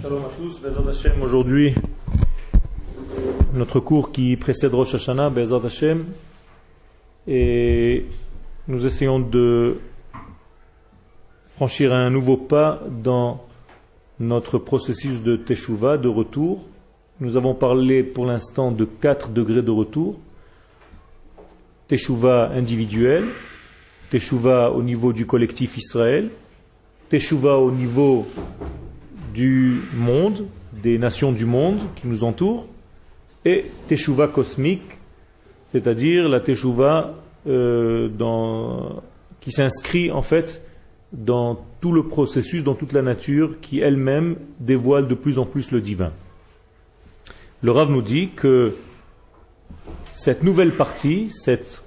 Shalom à tous, Bezat Hashem, aujourd'hui, notre cours qui précède Rosh Hashanah, Bezat Hashem, et nous essayons de franchir un nouveau pas dans notre processus de Teshuvah, de retour. Nous avons parlé pour l'instant de quatre degrés de retour. Teshuvah individuel, Teshuvah au niveau du collectif Israël, Teshuvah au niveau du monde, des nations du monde qui nous entourent, et Teshuvah cosmique, c'est-à-dire la Teshuvah euh, qui s'inscrit en fait dans tout le processus, dans toute la nature, qui elle-même dévoile de plus en plus le divin. Le Rav nous dit que cette nouvelle partie, cette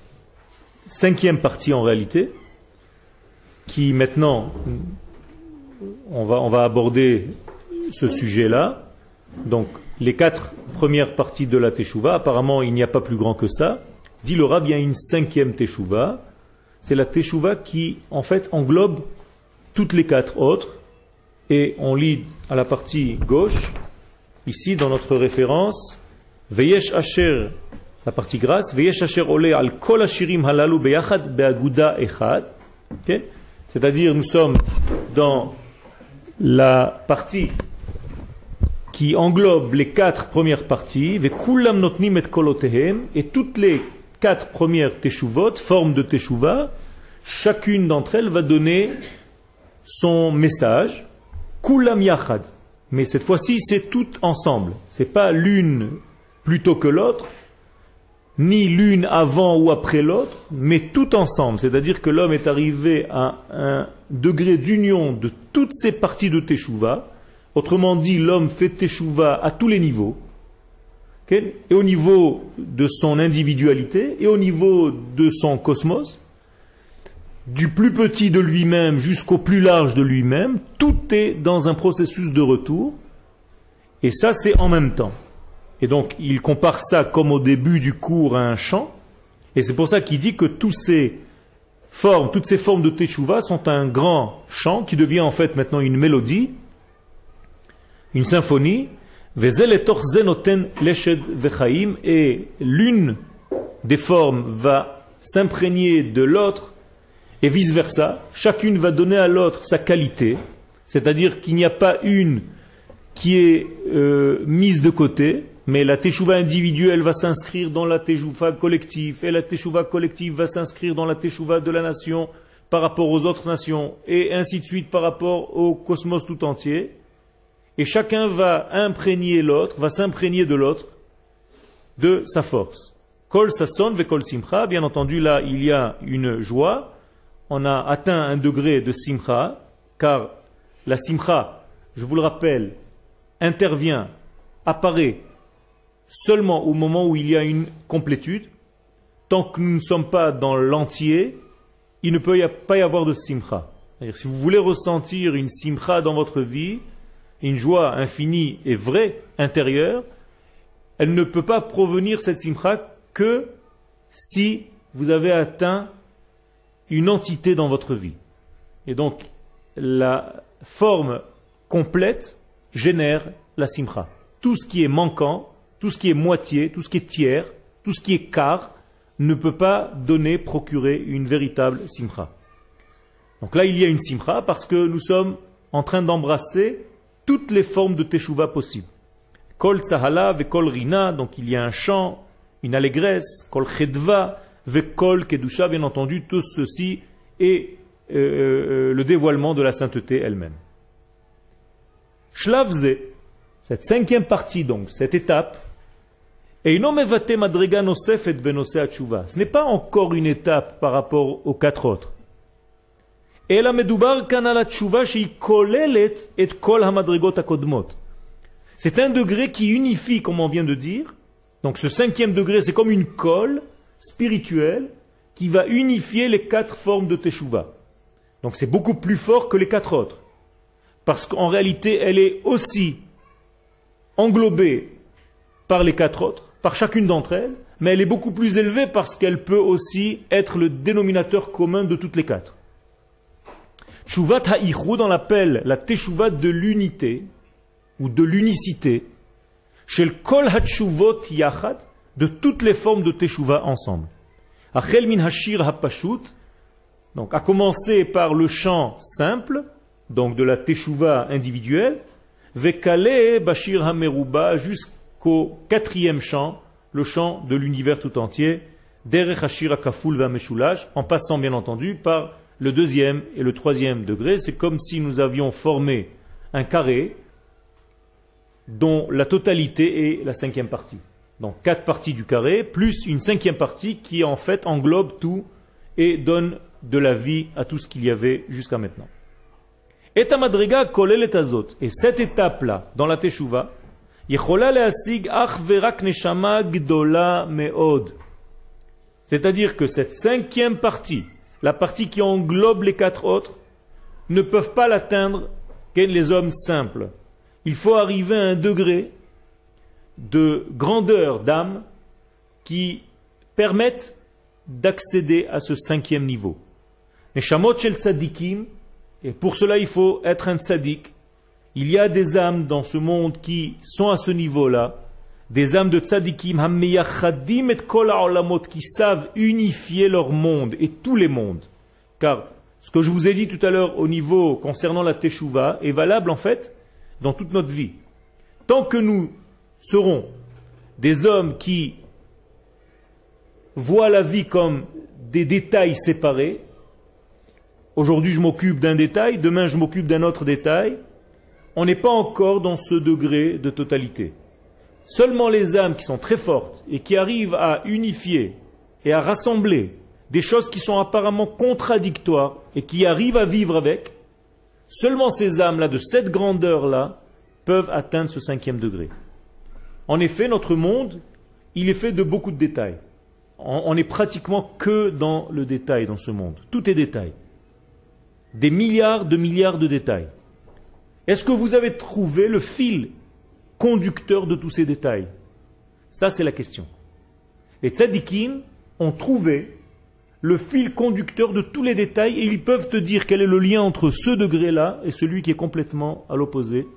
cinquième partie en réalité, qui maintenant, on va, on va aborder ce sujet-là, donc les quatre premières parties de la Teshuvah, apparemment il n'y a pas plus grand que ça, dit le Rav, il une cinquième Teshuvah, c'est la Teshuvah qui en fait englobe toutes les quatre autres, et on lit à la partie gauche, ici dans notre référence, Veyesh Asher, la partie grasse, Veyesh Asher Ole al Kol Halalu Beyachad Beaguda Echad. C'est-à-dire, nous sommes dans la partie qui englobe les quatre premières parties, et toutes les quatre premières Teshuvot, formes de Teshuva, chacune d'entre elles va donner son message, Kulam Yachad. Mais cette fois-ci, c'est tout ensemble. C'est pas l'une plutôt que l'autre, ni l'une avant ou après l'autre, mais tout ensemble. C'est-à-dire que l'homme est arrivé à un degré d'union de toutes ces parties de Teshuvah. Autrement dit, l'homme fait Teshuvah à tous les niveaux. et au niveau de son individualité, et au niveau de son cosmos, du plus petit de lui-même jusqu'au plus large de lui-même, tout est dans un processus de retour. Et ça, c'est en même temps. Et donc, il compare ça comme au début du cours à un chant. Et c'est pour ça qu'il dit que tous ces toutes ces formes de Teshuvah sont un grand chant qui devient en fait maintenant une mélodie, une symphonie. Et l'une des formes va s'imprégner de l'autre et vice-versa. Chacune va donner à l'autre sa qualité. C'est-à-dire qu'il n'y a pas une qui est euh, mise de côté, mais la teshuva individuelle va s'inscrire dans la teshuva collective, et la teshuva collective va s'inscrire dans la teshuva de la nation par rapport aux autres nations, et ainsi de suite par rapport au cosmos tout entier. Et chacun va imprégner l'autre, va s'imprégner de l'autre, de sa force. Kol sasson ve kol simcha, bien entendu là il y a une joie, on a atteint un degré de simcha, car la simcha, je vous le rappelle, intervient, apparaît seulement au moment où il y a une complétude. Tant que nous ne sommes pas dans l'entier, il ne peut pas y avoir de simcha. Si vous voulez ressentir une simcha dans votre vie, une joie infinie et vraie intérieure, elle ne peut pas provenir cette simcha que si vous avez atteint une entité dans votre vie. Et donc, la forme complète génère la simcha. Tout ce qui est manquant tout ce qui est moitié, tout ce qui est tiers, tout ce qui est quart, ne peut pas donner, procurer une véritable simcha. Donc là, il y a une simcha parce que nous sommes en train d'embrasser toutes les formes de teshuva possibles. Kol tzahala ve kol rina, donc il y a un chant, une allégresse, kol chedva ve kol kedusha, bien entendu, tout ceci est euh, euh, le dévoilement de la sainteté elle-même. Shlavze, cette cinquième partie donc, cette étape, ce n'est pas encore une étape par rapport aux quatre autres. C'est un degré qui unifie, comme on vient de dire. Donc ce cinquième degré, c'est comme une colle spirituelle qui va unifier les quatre formes de Teshuvah. Donc c'est beaucoup plus fort que les quatre autres. Parce qu'en réalité, elle est aussi englobée par les quatre autres par chacune d'entre elles, mais elle est beaucoup plus élevée parce qu'elle peut aussi être le dénominateur commun de toutes les quatre. Shuvat ha'ichud, on l'appelle la teshuvat de l'unité, ou de l'unicité, chez le kol hachuvot yachad, de toutes les formes de teshuva ensemble. Achel min hashir hapashut, donc à commencer par le chant simple, donc de la teshuva individuelle, vekale bashir hameruba jusqu'au quatrième chant, le chant de l'univers tout entier, derech hashir hakaful vameshulash, en passant bien entendu par le deuxième et le troisième degré. C'est comme si nous avions formé un carré dont la totalité est la cinquième partie. Donc quatre parties du carré, plus une cinquième partie qui en fait englobe tout et donne de la vie à tout ce qu'il y avait jusqu'à maintenant. Et cette étape-là, dans la Teshuvah, c'est-à-dire que cette cinquième partie, la partie qui englobe les quatre autres, ne peuvent pas l'atteindre que les hommes simples. Il faut arriver à un degré de grandeur d'âme qui permettent d'accéder à ce cinquième niveau. Et pour cela il faut être un tzadik. Il y a des âmes dans ce monde qui sont à ce niveau-là, des âmes de tzadikim, et kol qui savent unifier leur monde et tous les mondes. Car ce que je vous ai dit tout à l'heure au niveau concernant la teshuva est valable en fait dans toute notre vie. Tant que nous seront des hommes qui voient la vie comme des détails séparés. Aujourd'hui, je m'occupe d'un détail, demain, je m'occupe d'un autre détail. On n'est pas encore dans ce degré de totalité. Seulement les âmes qui sont très fortes et qui arrivent à unifier et à rassembler des choses qui sont apparemment contradictoires et qui arrivent à vivre avec, seulement ces âmes-là, de cette grandeur-là, peuvent atteindre ce cinquième degré. En effet, notre monde, il est fait de beaucoup de détails. On n'est pratiquement que dans le détail dans ce monde. Tout est détail. Des milliards de milliards de détails. Est-ce que vous avez trouvé le fil conducteur de tous ces détails? Ça, c'est la question. Les tzadikim ont trouvé le fil conducteur de tous les détails et ils peuvent te dire quel est le lien entre ce degré-là et celui qui est complètement à l'opposé.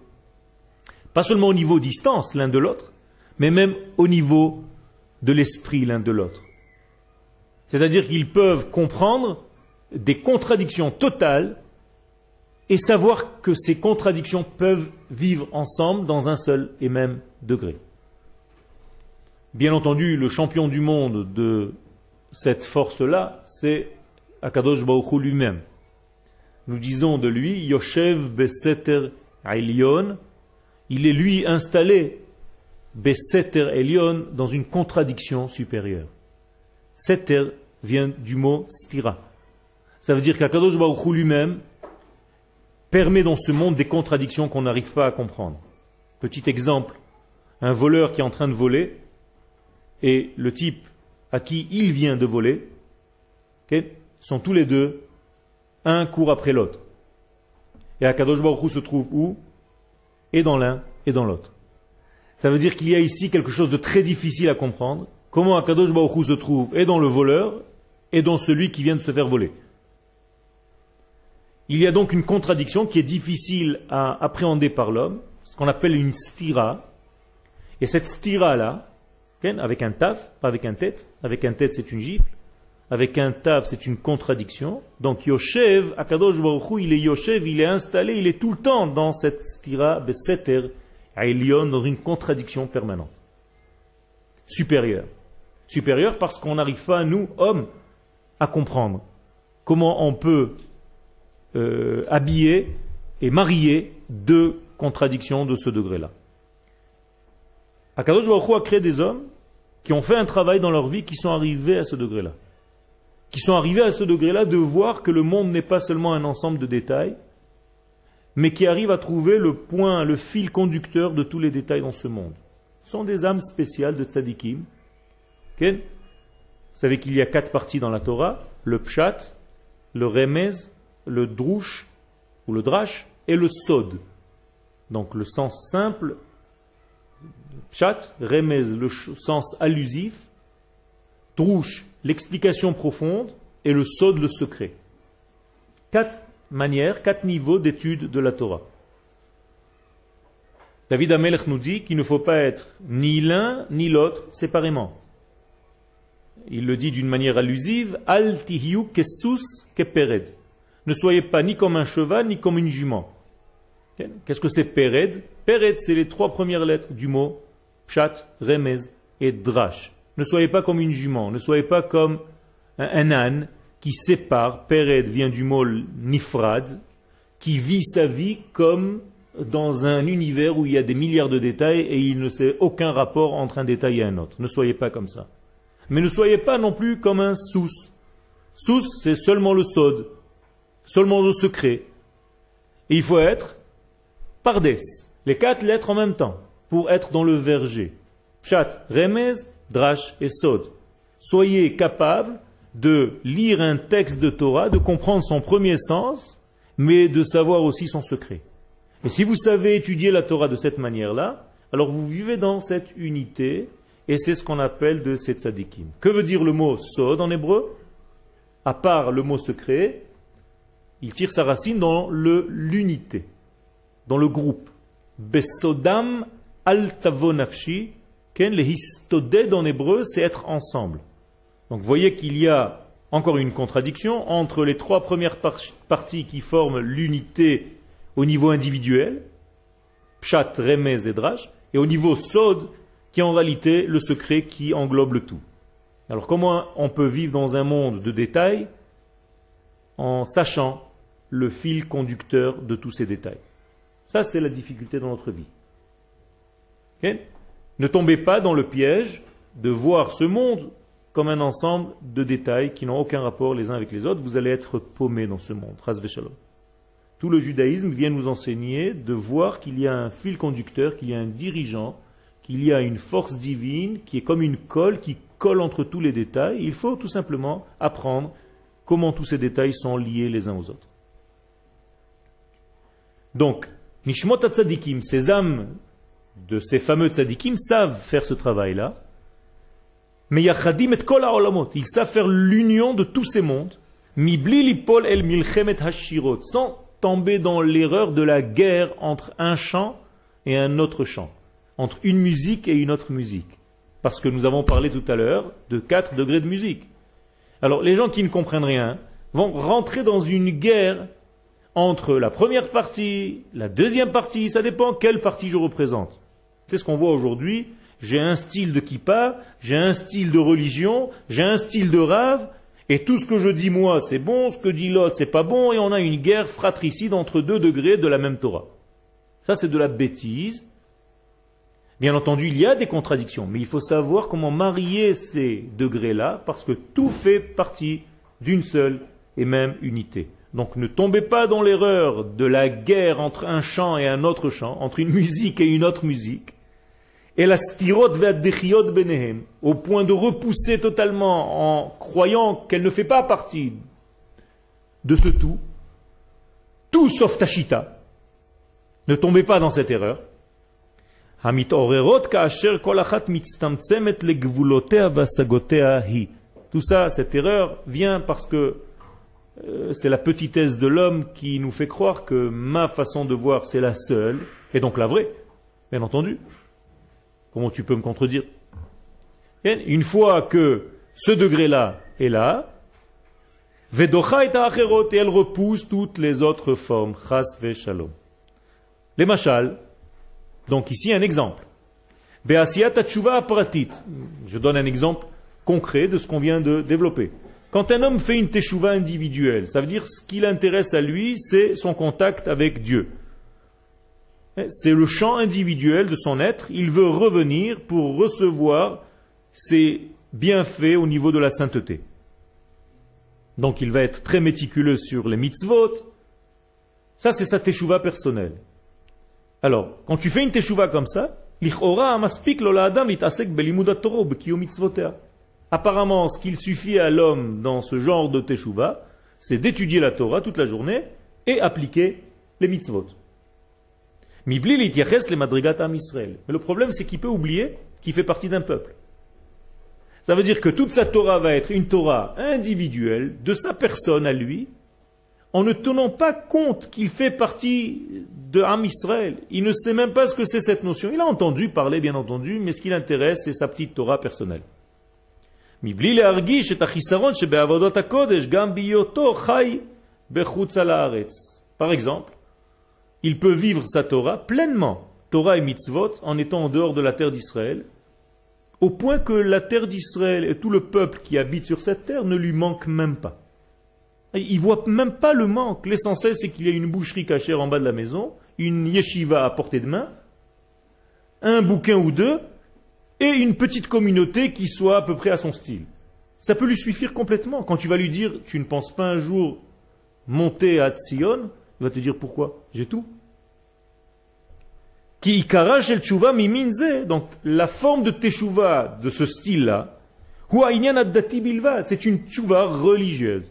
Pas seulement au niveau distance l'un de l'autre, mais même au niveau de l'esprit l'un de l'autre. C'est-à-dire qu'ils peuvent comprendre des contradictions totales et savoir que ces contradictions peuvent vivre ensemble dans un seul et même degré. Bien entendu, le champion du monde de cette force-là, c'est Akadosh Baruch lui-même. Nous disons de lui, Yoshev Beseter Ailion, il est lui installé Beseter Elion dans une contradiction supérieure. Seter vient du mot stira. Ça veut dire qu'Akadosh Baruch lui-même permet dans ce monde des contradictions qu'on n'arrive pas à comprendre. Petit exemple, un voleur qui est en train de voler et le type à qui il vient de voler sont tous les deux un court après l'autre. Et Akadosh Baruch se trouve où? Et dans l'un et dans l'autre. Ça veut dire qu'il y a ici quelque chose de très difficile à comprendre. Comment Akadosh Baruch se trouve et dans le voleur et dans celui qui vient de se faire voler? Il y a donc une contradiction qui est difficile à appréhender par l'homme, ce qu'on appelle une stira. Et cette stira-là, avec un taf, pas avec un tête, avec un tête c'est une gifle, avec un taf c'est une contradiction. Donc Yoshev, Akadosh Baruch il est Yoshev, il est installé, il est tout le temps dans cette stira, Beseter, Aelion dans une contradiction permanente. Supérieure. Supérieure parce qu'on n'arrive pas, nous, hommes, à comprendre comment on peut euh, habiller et marier deux contradictions de ce degré-là. Akadosh Baruch a créé des hommes qui ont fait un travail dans leur vie qui sont arrivés à ce degré-là. Qui sont arrivés à ce degré-là de voir que le monde n'est pas seulement un ensemble de détails, mais qui arrivent à trouver le point, le fil conducteur de tous les détails dans ce monde. Ce sont des âmes spéciales de tzadikim. Vous savez qu'il y a quatre parties dans la Torah, le pshat, le remez, le drouche ou le drash et le sod. Donc le sens simple, pshat, remez, le sens allusif, drouche, l'explication profonde et le sod, le secret. Quatre manières, quatre niveaux d'étude de la Torah. David Amelech nous dit qu'il ne faut pas être ni l'un ni l'autre séparément. Il le dit d'une manière allusive, Al tihiu kesus kepered. Ne soyez pas ni comme un cheval ni comme une jument. Qu'est-ce que c'est pered Pered, c'est les trois premières lettres du mot chat, remez et drash. Ne soyez pas comme une jument, ne soyez pas comme un, âne qui sépare. Pered vient du mot nifrad, qui vit sa vie comme dans un univers où il y a des milliards de détails et il ne sait aucun rapport entre un détail et un autre. Ne soyez pas comme ça. Mais ne soyez pas non plus comme un sous. Sous, c'est seulement le sod, seulement le secret. Et il faut être pardes, les quatre lettres en même temps, pour être dans le verger. Chat, remez, drash et sod. Soyez capable de lire un texte de Torah, de comprendre son premier sens, mais de savoir aussi son secret. Et si vous savez étudier la Torah de cette manière-là, alors vous vivez dans cette unité, et c'est ce qu'on appelle de ces tzadikim. Que veut dire le mot sod en hébreu? À part le mot secret, il tire sa racine dans l'unité, dans le groupe. Besodam altavonafshi, ken le en hébreu, c'est être ensemble. Donc vous voyez qu'il y a encore une contradiction entre les trois premières parties qui forment l'unité au niveau individuel, Pshat, Remez et Drash, et au niveau Sod, qui est en réalité le secret qui englobe le tout. Alors comment on peut vivre dans un monde de détails en sachant le fil conducteur de tous ces détails Ça, c'est la difficulté dans notre vie. ne tombez pas dans le piège de voir ce monde comme un ensemble de détails qui n'ont aucun rapport les uns avec les autres. Vous allez être paumé dans ce monde. Tout le judaïsme vient nous enseigner de voir qu'il y a un fil conducteur, qu'il y a un dirigeant, qu'il y a une force divine qui est comme une colle qui colle entre tous les détails. Il faut tout simplement apprendre comment tous ces détails sont liés les uns aux autres. Donc, Nishmot Tzadikim, ces âmes de ces fameux tzadikim savent faire ce travail-là. Mais Yachadim et Kol ils savent faire l'union de tous ces mondes. Mibli lipol el milchemet hashirot, sans tomber dans l'erreur de la guerre entre un chant et un autre chant entre une musique et une autre musique. Parce que nous avons parlé tout à l'heure de 4 degrés de musique. Alors les gens qui ne comprennent rien vont rentrer dans une guerre entre la première partie, la deuxième partie, ça dépend quelle partie je représente. C'est ce qu'on voit aujourd'hui. J'ai un style de kippa, j'ai un style de religion, j'ai un style de rave, et tout ce que je dis moi c'est bon, ce que dit l'autre c'est pas bon, et on a une guerre fratricide entre deux degrés de la même Torah. Ça c'est de la bêtise, Bien entendu, il y a des contradictions, mais il faut savoir comment marier ces degrés-là, parce que tout fait partie d'une seule et même unité. Donc ne tombez pas dans l'erreur de la guerre entre un chant et un autre chant, entre une musique et une autre musique. Et la stirot benehem, au point de repousser totalement en croyant qu'elle ne fait pas partie de ce tout, tout sauf Tachita. Ne tombez pas dans cette erreur. Tout ça, cette erreur, vient parce que c'est la petitesse de l'homme qui nous fait croire que ma façon de voir, c'est la seule, et donc la vraie, bien entendu. Comment tu peux me contredire? Une fois que ce degré-là est là, Vedocha et et elle repousse toutes les autres formes. Chas ve shalom. Les machal, donc ici un exemple. Je donne un exemple concret de ce qu'on vient de développer. Quand un homme fait une teshuva individuelle, ça veut dire ce qui l'intéresse à lui, c'est son contact avec Dieu. C'est le champ individuel de son être. Il veut revenir pour recevoir ses bienfaits au niveau de la sainteté. Donc il va être très méticuleux sur les mitzvot. Ça, c'est sa teshuva personnelle. Alors, quand tu fais une teshuva comme ça, Apparemment, ce qu'il suffit à l'homme dans ce genre de teshuva, c'est d'étudier la Torah toute la journée et appliquer les mitzvot. Mais le problème, c'est qu'il peut oublier qu'il fait partie d'un peuple. Ça veut dire que toute sa Torah va être une Torah individuelle de sa personne à lui, en ne tenant pas compte qu'il fait partie de Israël. Il ne sait même pas ce que c'est cette notion. Il a entendu parler, bien entendu, mais ce qui l'intéresse, c'est sa petite Torah personnelle. Par exemple, il peut vivre sa Torah pleinement, Torah et mitzvot, en étant en dehors de la terre d'Israël, au point que la terre d'Israël et tout le peuple qui habite sur cette terre ne lui manquent même pas. Il voit même pas le manque. L'essentiel, c'est qu'il y ait une boucherie cachée en bas de la maison, une yeshiva à portée de main, un bouquin ou deux, et une petite communauté qui soit à peu près à son style. Ça peut lui suffire complètement. Quand tu vas lui dire, tu ne penses pas un jour monter à Tzion, il va te dire pourquoi? J'ai tout. Donc, la forme de teshuva de ce style-là, c'est une tchouva religieuse.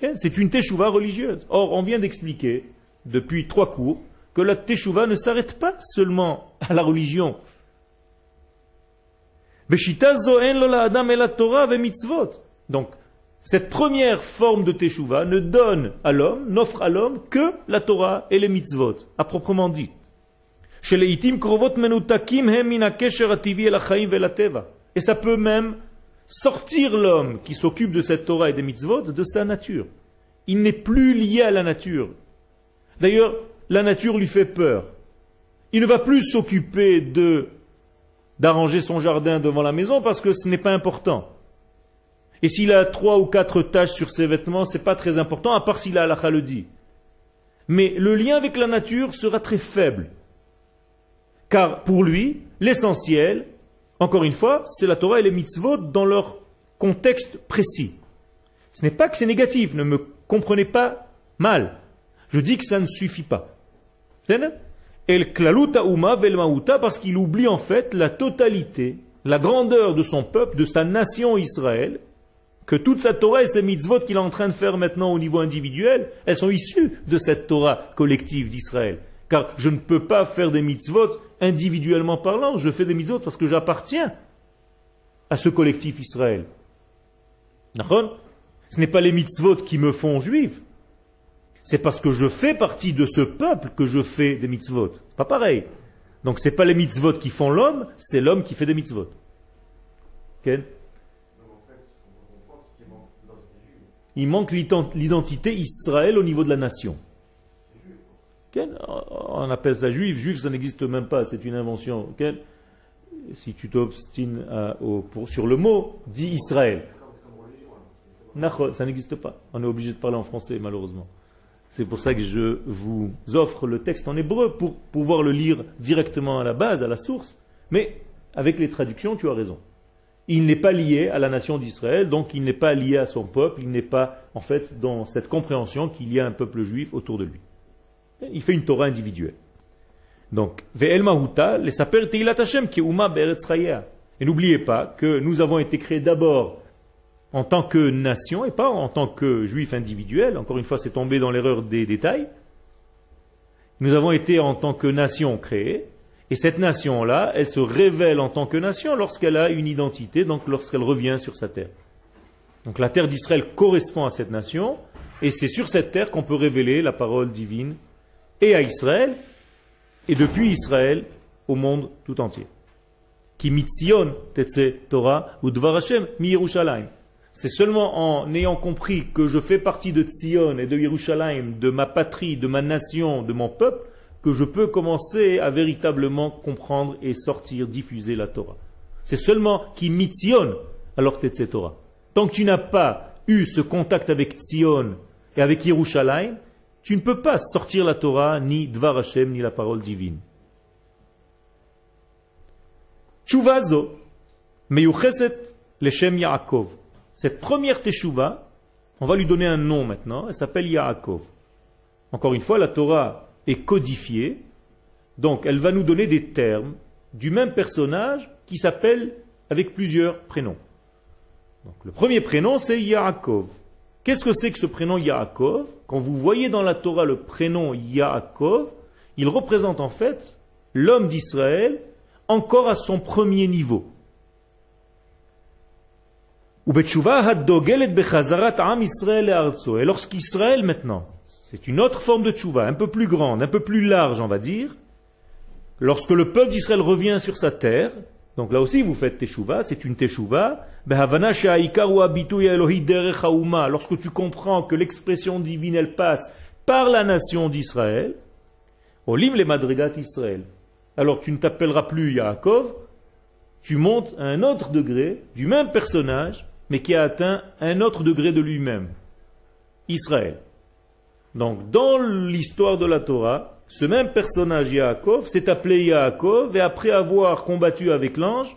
Eh, c'est une teshuva religieuse. Or, on vient d'expliquer, depuis trois cours, que la teshuva ne s'arrête pas seulement à la religion. Donc, cette première forme de teshuva ne donne à l'homme, n'offre à l'homme que la Torah et les mitzvot, à proprement dit. Et ça peut même sortir l'homme qui s'occupe de cette Torah et des mitzvot de sa nature. Il n'est plus lié à la nature. D'ailleurs, la nature lui fait peur. Il ne va plus s'occuper de d'arranger son jardin devant la maison parce que ce n'est pas important. Et s'il a trois ou quatre taches sur ses vêtements, ce n'est pas très important, à part s'il a la le dit. Mais le lien avec la nature sera très faible. Car pour lui, l'essentiel, encore une fois, c'est la Torah et les mitzvot dans leur contexte précis. Ce n'est pas que c'est négatif, ne me comprenez pas mal. Je dis que ça ne suffit pas. El klaluta uma parce qu'il oublie en fait la totalité, la grandeur de son peuple, de sa nation Israël, que toute sa Torah et ses mitzvot qu'il est en train de faire maintenant au niveau individuel, elles sont issues de cette Torah collective d'Israël. Car je ne peux pas faire des mitzvot individuellement parlant, je fais des mitzvot parce que j'appartiens à ce collectif Israël. Ce n'est pas les mitzvot qui me font juif. C'est parce que je fais partie de ce peuple que je fais des mitzvot. Pas pareil. Donc ce n'est pas les mitzvot qui font l'homme, c'est l'homme qui fait des mitzvot. Il manque l'identité Israël au niveau de la nation. On appelle ça juif. Juif, ça n'existe même pas. C'est une invention. Si tu t'obstines sur le mot, dis Israël. Ça n'existe pas. On est obligé de parler en français, malheureusement. C'est pour ça que je vous offre le texte en hébreu pour pouvoir le lire directement à la base, à la source. Mais avec les traductions, tu as raison. Il n'est pas lié à la nation d'Israël, donc il n'est pas lié à son peuple, il n'est pas en fait dans cette compréhension qu'il y a un peuple juif autour de lui. Il fait une Torah individuelle. Donc, Ve'el Mahuta, les saper Hashem, Uma Et n'oubliez pas que nous avons été créés d'abord en tant que nation et pas en tant que juif individuel. Encore une fois, c'est tombé dans l'erreur des détails. Nous avons été en tant que nation créés, et cette nation-là, elle se révèle en tant que nation lorsqu'elle a une identité, donc lorsqu'elle revient sur sa terre. Donc la terre d'Israël correspond à cette nation, et c'est sur cette terre qu'on peut révéler la parole divine et à Israël, et depuis Israël au monde tout entier. Torah mi C'est seulement en ayant compris que je fais partie de Tzion et de Yerushalayim, de ma patrie, de ma nation, de mon peuple, que je peux commencer à véritablement comprendre et sortir, diffuser la Torah. C'est seulement qui mitzion alors Tetse Torah. Tant que tu n'as pas eu ce contact avec Tzion et avec Yerushalayim, tu ne peux pas sortir la Torah, ni Dvar Hashem, ni la parole divine. Chuvazo, meyucheset leshem Yaakov. Cette première teshuva, on va lui donner un nom maintenant, elle s'appelle Yaakov. Encore une fois, la Torah est codifiée, donc elle va nous donner des termes du même personnage qui s'appelle avec plusieurs prénoms. Donc, le premier prénom, c'est Yaakov. Qu'est-ce que c'est que ce prénom Yaakov? Quand vous voyez dans la Torah le prénom Yaakov, il représente en fait l'homme d'Israël encore à son premier niveau. Et lorsqu'Israël maintenant, c'est une autre forme de tchouva, un peu plus grande, un peu plus large, on va dire, lorsque le peuple d'Israël revient sur sa terre, donc là aussi vous faites teshuva, c'est une teshuva, lorsque tu comprends que l'expression divine elle passe par la nation d'Israël, olim les madrigat Israël. Alors tu ne t'appelleras plus Yaakov, tu montes à un autre degré du même personnage, mais qui a atteint un autre degré de lui-même. Israël. Donc, dans l'histoire de la Torah, ce même personnage Yaakov s'est appelé Yaakov et après avoir combattu avec l'ange,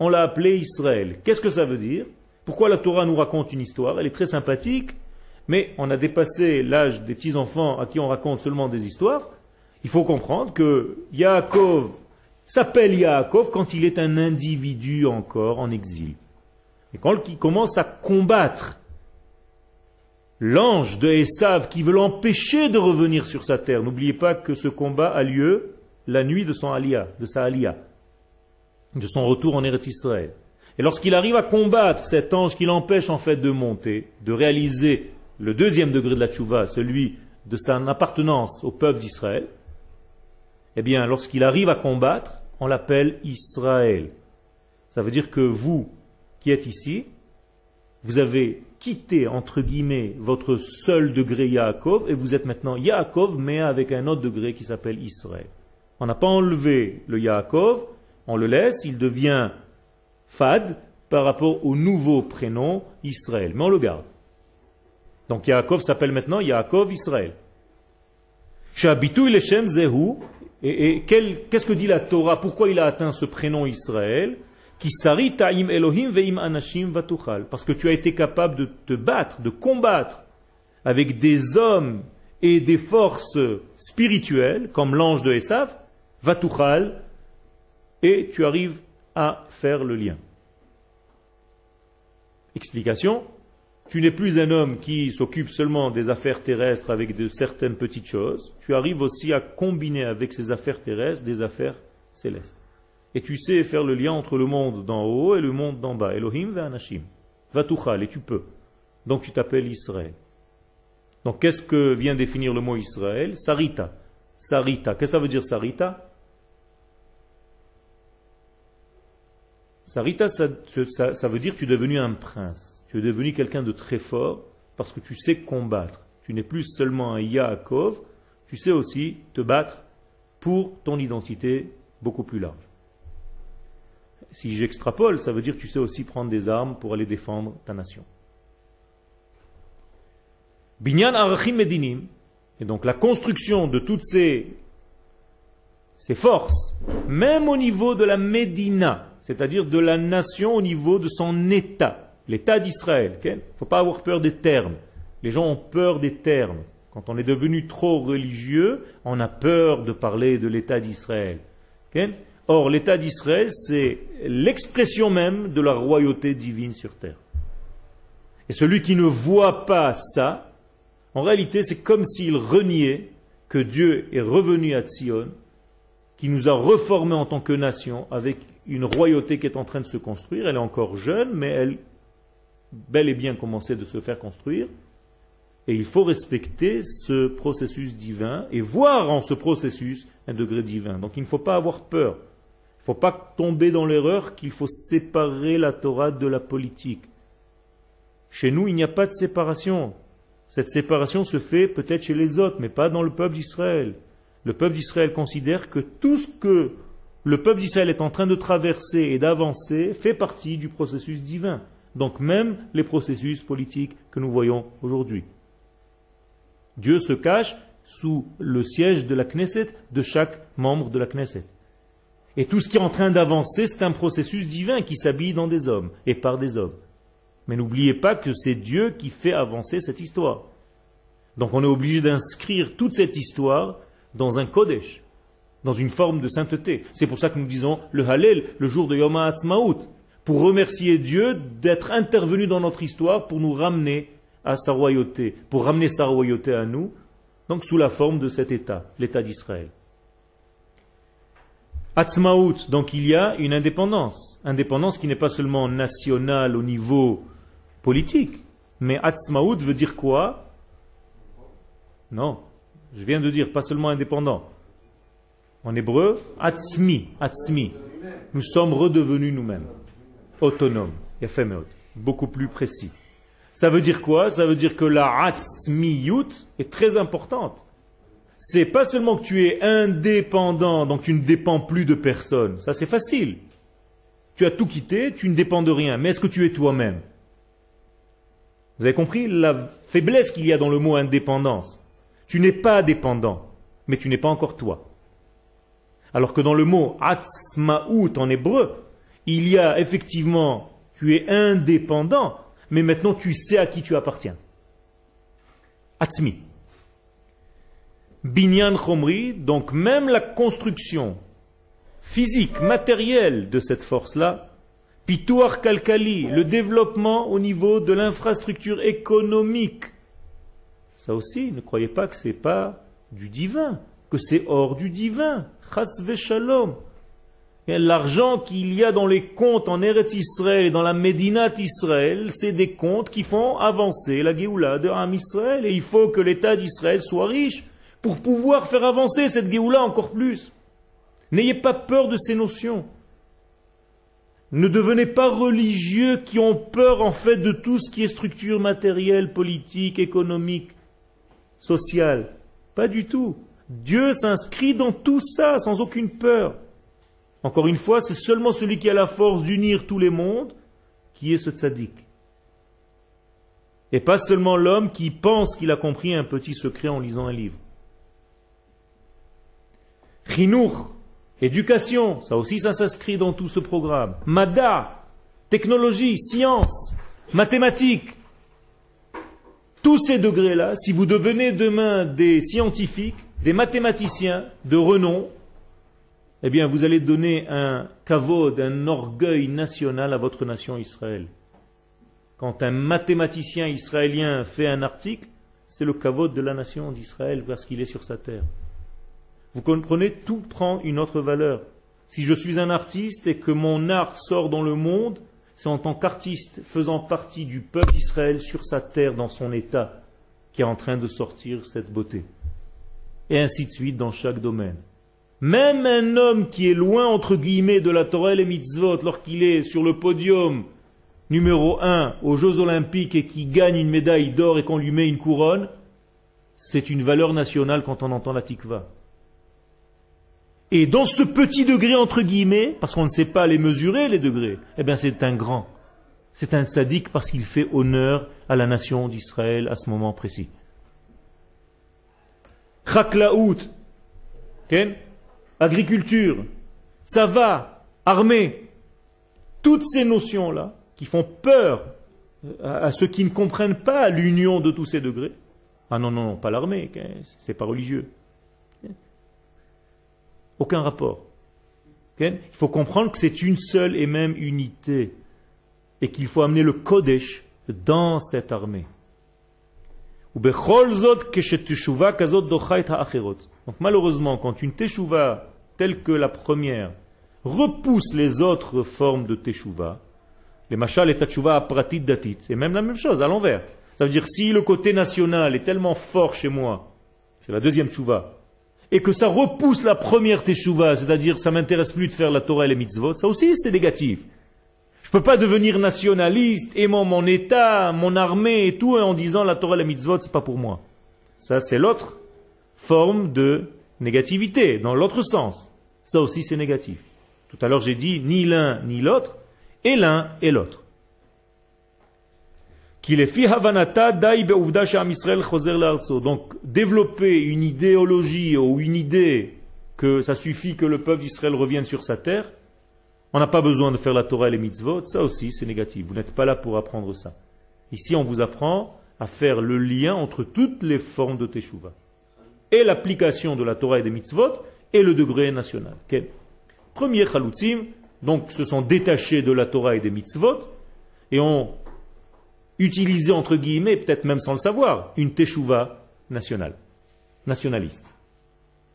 on l'a appelé Israël. Qu'est-ce que ça veut dire? Pourquoi la Torah nous raconte une histoire? Elle est très sympathique, mais on a dépassé l'âge des petits-enfants à qui on raconte seulement des histoires. Il faut comprendre que Yaakov s'appelle Yaakov quand il est un individu encore en exil. Et quand il commence à combattre l'ange de Esav qui veut l'empêcher de revenir sur sa terre, n'oubliez pas que ce combat a lieu la nuit de son alia, de sa alia, de son retour en Eretz Israël. Et lorsqu'il arrive à combattre cet ange qui l'empêche en fait de monter, de réaliser le deuxième degré de la tchouva, celui de sa appartenance au peuple d'Israël, eh bien, lorsqu'il arrive à combattre, on l'appelle Israël. Ça veut dire que vous, qui êtes ici, vous avez quitté, entre guillemets, votre seul degré Yaakov, et vous êtes maintenant Yaakov, mais avec un autre degré qui s'appelle Israël. On n'a pas enlevé le Yaakov, on le laisse, il devient Fad par rapport au nouveau prénom Israël, mais on le garde. Donc Yaakov s'appelle maintenant Yaakov Israël. Shabitu Shem Zehu, et, qu'est-ce que dit la Torah? Pourquoi il a atteint ce prénom Israël? Parce que tu as été capable de te battre, de combattre avec des hommes et des forces spirituelles, comme l'ange de Esav, Vatuchal, et tu arrives à faire le lien. Explication tu n'es plus un homme qui s'occupe seulement des affaires terrestres avec de certaines petites choses. Tu arrives aussi à combiner avec ces affaires terrestres des affaires célestes. Et tu sais faire le lien entre le monde d'en haut et le monde d'en bas. Elohim va anashim. Vatouchal, et tu peux. Donc tu t'appelles Israël. Donc qu'est-ce que vient définir le mot Israël? Sarita. Sarita. Qu'est-ce que ça veut dire Sarita? Sarita, ça veut dire que tu es devenu un prince. Tu es devenu quelqu'un de très fort parce que tu sais combattre. Tu n'es plus seulement un Yaakov, tu sais aussi te battre pour ton identité beaucoup plus large. Si j'extrapole, ça veut dire que tu sais aussi prendre des armes pour aller défendre ta nation. Binyan Arachim Medinim, et donc la construction de toutes ces, ces forces, même au niveau de la Médina, c'est-à-dire de la nation au niveau de son État, l'État d'Israël. Il ne faut pas avoir peur des termes. Les gens ont peur des termes. Quand on est devenu trop religieux, on a peur de parler de l'État d'Israël. Or, l'État d'Israël, c'est l'expression même de la royauté divine sur terre. Et celui qui ne voit pas ça, en réalité, c'est comme s'il reniait que Dieu est revenu à Sion, qui nous a reformés en tant que nation, avec une royauté qui est en train de se construire. Elle est encore jeune, mais elle bel et bien commencé de se faire construire. Et il faut respecter ce processus divin et voir en ce processus un degré divin. Donc il ne faut pas avoir peur. Il ne faut pas tomber dans l'erreur qu'il faut séparer la Torah de la politique. Chez nous, il n'y a pas de séparation. Cette séparation se fait peut-être chez les autres, mais pas dans le peuple d'Israël. Le peuple d'Israël considère que tout ce que le peuple d'Israël est en train de traverser et d'avancer fait partie du processus divin. Donc même les processus politiques que nous voyons aujourd'hui. Dieu se cache sous le siège de la Knesset de chaque membre de la Knesset. Et tout ce qui est en train d'avancer, c'est un processus divin qui s'habille dans des hommes et par des hommes. Mais n'oubliez pas que c'est Dieu qui fait avancer cette histoire. Donc on est obligé d'inscrire toute cette histoire dans un Kodesh, dans une forme de sainteté. C'est pour ça que nous disons le Hallel le jour de Yom HaAtzmaut pour remercier Dieu d'être intervenu dans notre histoire pour nous ramener à sa royauté, pour ramener sa royauté à nous, donc sous la forme de cet État, l'État d'Israël. Atzmaout, donc il y a une indépendance, indépendance qui n'est pas seulement nationale au niveau politique. Mais atzmaout veut dire quoi? Non, je viens de dire, pas seulement indépendant. En hébreu, atzmi, atzmi. Nous sommes redevenus nous-mêmes, autonomes. Beaucoup plus précis. Ça veut dire quoi? Ça veut dire que la atzmiyut est très importante. C'est pas seulement que tu es indépendant, donc tu ne dépends plus de personne. Ça c'est facile. Tu as tout quitté, tu ne dépends de rien. Mais est-ce que tu es toi-même? Vous avez compris la faiblesse qu'il y a dans le mot indépendance? Tu n'es pas dépendant, mais tu n'es pas encore toi. Alors que dans le mot atzmaout en hébreu, il y a effectivement, tu es indépendant, mais maintenant tu sais à qui tu appartiens. Atzmi. Binyan Chomri, donc même la construction physique, matérielle de cette force-là, Pitouar Kalkali, le développement au niveau de l'infrastructure économique. Ça aussi, ne croyez pas que c'est pas du divin, que c'est hors du divin. Chas shalom. L'argent qu'il y a dans les comptes en Eretz Israël et dans la Médinat Israël, c'est des comptes qui font avancer la Géoula de Ham Israël. Et il faut que l'État d'Israël soit riche pour pouvoir faire avancer cette Géoula encore plus. N'ayez pas peur de ces notions. Ne devenez pas religieux qui ont peur en fait de tout ce qui est structure matérielle, politique, économique, sociale. Pas du tout. Dieu s'inscrit dans tout ça sans aucune peur. Encore une fois, c'est seulement celui qui a la force d'unir tous les mondes qui est ce tzaddik. Et pas seulement l'homme qui pense qu'il a compris un petit secret en lisant un livre. Chinour, éducation, ça aussi ça s'inscrit dans tout ce programme. Mada, technologie, science, mathématiques. Tous ces degrés-là, si vous devenez demain des scientifiques, des mathématiciens de renom, eh bien, vous allez donner un kavod, un orgueil national à votre nation Israël. Quand un mathématicien israélien fait un article, c'est le kavod de la nation d'Israël parce qu'il est sur sa terre. Vous comprenez, tout prend une autre valeur. Si je suis un artiste et que mon art sort dans le monde, c'est en tant qu'artiste faisant partie du peuple d'Israël sur sa terre, dans son état, qui est en train de sortir cette beauté. Et ainsi de suite dans chaque domaine. Même un homme qui est loin, entre guillemets, de la Torah et mitzvot, lorsqu'il est sur le podium numéro un aux Jeux Olympiques et qui gagne une médaille d'or et qu'on lui met une couronne, c'est une valeur nationale quand on entend la tikva. Et dans ce petit degré, entre guillemets, parce qu'on ne sait pas les mesurer, les degrés, eh bien c'est un grand. C'est un sadique parce qu'il fait honneur à la nation d'Israël à ce moment précis. Chaklaout, agriculture, va, armée, toutes ces notions-là qui font peur à, ceux qui ne comprennent pas l'union de tous ces degrés. Ah non, non, non, pas l'armée, c'est pas religieux. Aucun rapport. Il faut comprendre que c'est une seule et même unité et qu'il faut amener le Kodesh dans cette armée. Donc malheureusement, quand une teshuva telle que la première repousse les autres formes de teshuva, les machal et teshuva pratit datit, c'est même la même chose, à l'envers. Ça veut dire si le côté national est tellement fort chez moi, c'est la deuxième teshuva, et que ça repousse la première teshuva, c'est-à-dire ça m'intéresse plus de faire la Torah et les mitzvot, ça aussi c'est négatif. Je ne peux pas devenir nationaliste, aimant mon État, mon armée et tout, en disant la Torah et la mitzvot, c'est pas pour moi. Ça, c'est l'autre forme de négativité, dans l'autre sens. Ça aussi, c'est négatif. Tout à l'heure, j'ai dit ni l'un ni l'autre, et l'un et l'autre. Donc, développer une idéologie ou une idée que ça suffit que le peuple d'Israël revienne sur sa terre, on n'a pas besoin de faire la Torah et les mitzvot, ça aussi c'est négatif. Vous n'êtes pas là pour apprendre ça. Ici on vous apprend à faire le lien entre toutes les formes de Teshuvah. Et l'application de la Torah et des mitzvot et le degré national. Premier chalutzim, donc se sont détachés de la Torah et des mitzvot et ont utilisé entre guillemets, peut-être même sans le savoir, une Teshuvah nationale, nationaliste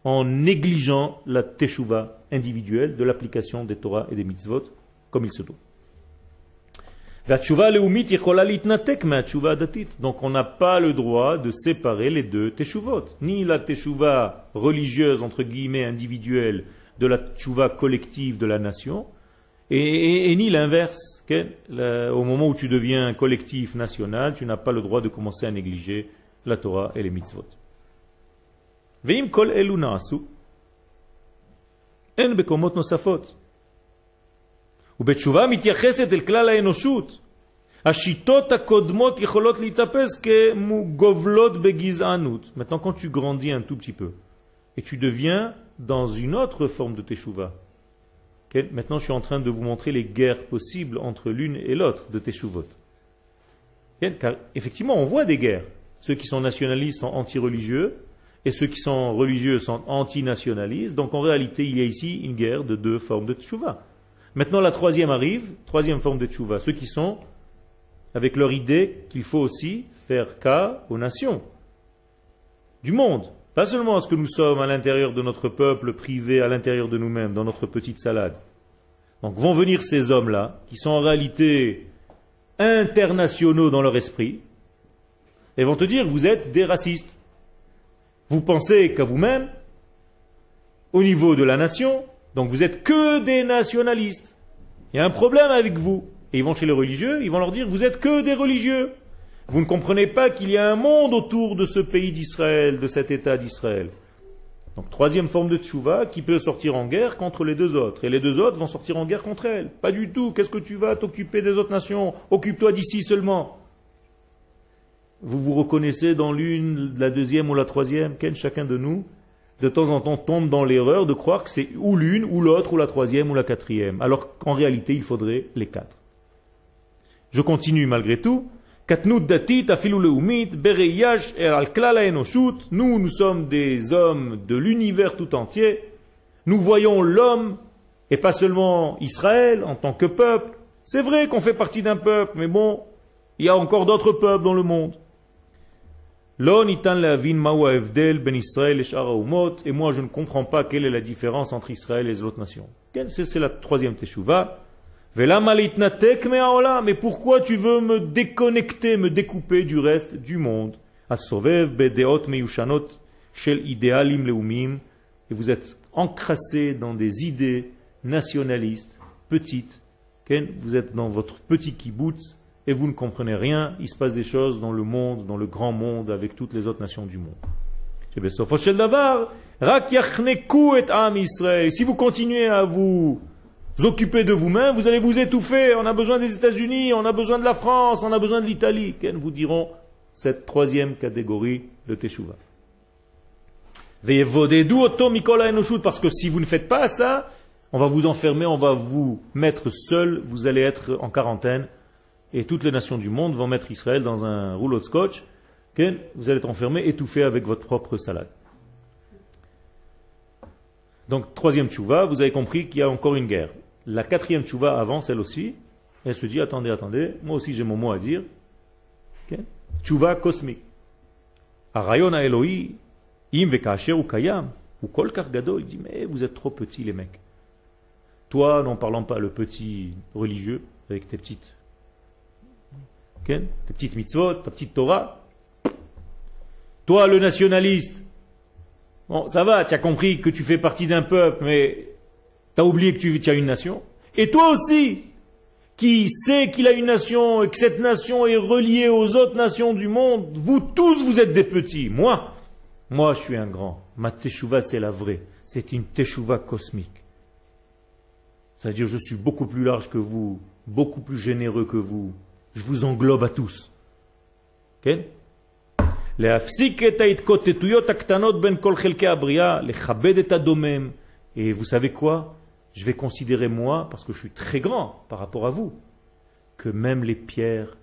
en négligeant la teshuva individuelle de l'application des Torah et des mitzvot comme il se doit. Donc on n'a pas le droit de séparer les deux teshuvot. Ni la teshuva religieuse, entre guillemets, individuelle, de la teshuva collective de la nation, et, ni l'inverse. Au moment où tu deviens collectif national, tu n'as pas le droit de commencer à négliger la Torah et les mitzvot. Veim kol elu naasu, en bekomot nosafot. ובתשובה מתייחסת אל כלל האנושות. השיטות הקודמות יכולות להתאפס כגובלות בגזענות. Maintenant, quand tu grandis un tout petit peu, et tu deviens dans une autre forme de teshuva, maintenant je suis en train de vous montrer les guerres possibles entre l'une et l'autre de teshuvot. Okay? Car effectivement, on voit des guerres. Ceux qui sont nationalistes sont anti-religieux, et ceux qui sont religieux sont anti-nationalistes. Donc en réalité, il y a ici une guerre de deux formes de teshuva. Maintenant, la troisième arrive, troisième forme de tchouva, ceux qui sont avec leur idée qu'il faut aussi faire cas aux nations du monde, pas seulement à ce que nous sommes à l'intérieur de notre peuple privé, à l'intérieur de nous-mêmes, dans notre petite salade. Donc vont venir ces hommes-là, qui sont en réalité internationaux dans leur esprit, et vont te dire, vous êtes des racistes. Vous pensez qu'à vous-même, au niveau de la nation, donc vous êtes que des nationalistes. Il y a un problème avec vous. Et ils vont chez les religieux, ils vont leur dire, vous êtes que des religieux. Vous ne comprenez pas qu'il y a un monde autour de ce pays d'Israël, de cet État d'Israël. Donc troisième forme de tchouva qui peut sortir en guerre contre les deux autres. Et les deux autres vont sortir en guerre contre elle. Pas du tout. Qu'est-ce que tu vas t'occuper des autres nations? Occupe-toi d'ici seulement. Vous vous reconnaissez dans l'une, la deuxième ou la troisième? Quel chacun de nous de temps en temps tombe dans l'erreur de croire que c'est ou l'une, ou l'autre, ou la troisième, ou la quatrième, alors qu'en réalité il faudrait les quatre. Je continue malgré tout. Nous, nous sommes des hommes de l'univers tout entier. Nous voyons l'homme, et pas seulement Israël en tant que peuple. C'est vrai qu'on fait partie d'un peuple, mais bon, il y a encore d'autres peuples dans le monde. Et moi, je ne comprends pas quelle est la différence entre Israël et les autres nations. C'est la troisième teshuva. Mais pourquoi tu veux me déconnecter, me découper du reste du monde? Et vous êtes encrassé dans des idées nationalistes, petites. Vous êtes dans votre petit kibbutz et vous ne comprenez rien, il se passe des choses dans le monde, dans le grand monde, avec toutes les autres nations du monde. Si vous continuez à vous occuper de vous-même, vous allez vous étouffer. On a besoin des États-Unis, on a besoin de la France, on a besoin de l'Italie. Qu'elles vous diront cette troisième catégorie de Teshuvah. Parce que si vous ne faites pas ça, on va vous enfermer, on va vous mettre seul, vous allez être en quarantaine et toutes les nations du monde vont mettre Israël dans un rouleau de scotch, vous allez être enfermé, étouffé avec votre propre salade. Donc, troisième tchouva, vous avez compris qu'il y a encore une guerre. La quatrième tchouva avance, elle aussi. Elle se dit, attendez, attendez, moi aussi j'ai mon mot à dire. Tchouva cosmique. Arayon Eloi, im vekasher ou kayam, ou kol gado, il dit, mais vous êtes trop petits les mecs. Toi, n'en parlant pas, le petit religieux, avec tes petites tes petites mitzvot, ta petite Torah. Toi, le nationaliste, bon, ça va, tu as compris que tu fais partie d'un peuple, mais tu as oublié que tu, as une nation. Et toi aussi, qui sait qu'il a une nation et que cette nation est reliée aux autres nations du monde, vous tous, vous êtes des petits. Moi, moi, je suis un grand. Ma teshuva, c'est la vraie. C'est une teshuva cosmique. C'est-à-dire, je suis beaucoup plus large que vous, beaucoup plus généreux que vous, je vous englobe à tous. Ben Et vous savez quoi? Je vais considérer moi, parce que je suis très grand par rapport à vous, que même les pierres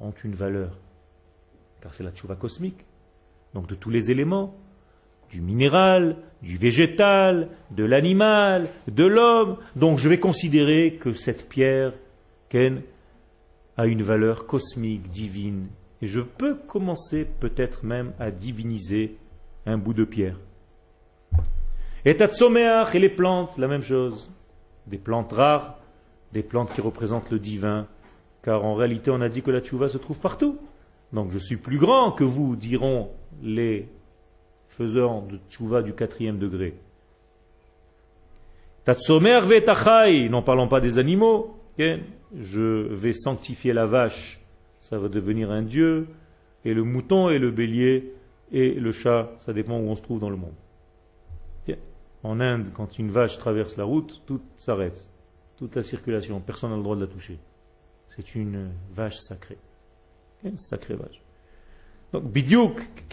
ont une valeur. Car c'est la tchouva cosmique. Donc de tous les éléments, du minéral, du végétal, de l'animal, de l'homme. Donc je vais considérer que cette pierre, Ken, a une valeur cosmique, divine. Et je peux commencer peut-être même à diviniser un bout de pierre. Et Tatsomeach et les plantes, la même chose. Des plantes rares, des plantes qui représentent le divin. car en réalité on a dit que la tchouva se trouve partout. Donc je suis plus grand que vous, diront les faiseurs de tchouva du quatrième degré. Tatsomer vetachai, n'en parlons pas des animaux. Je vais sanctifier la vache, ça va devenir un dieu, et le mouton et le bélier et le chat, ça dépend où on se trouve dans le monde. En Inde, quand une vache traverse la route, tout s'arrête, toute la circulation, personne n'a le droit de la toucher. C'est une vache sacrée. Une sacrée vache. Donc, et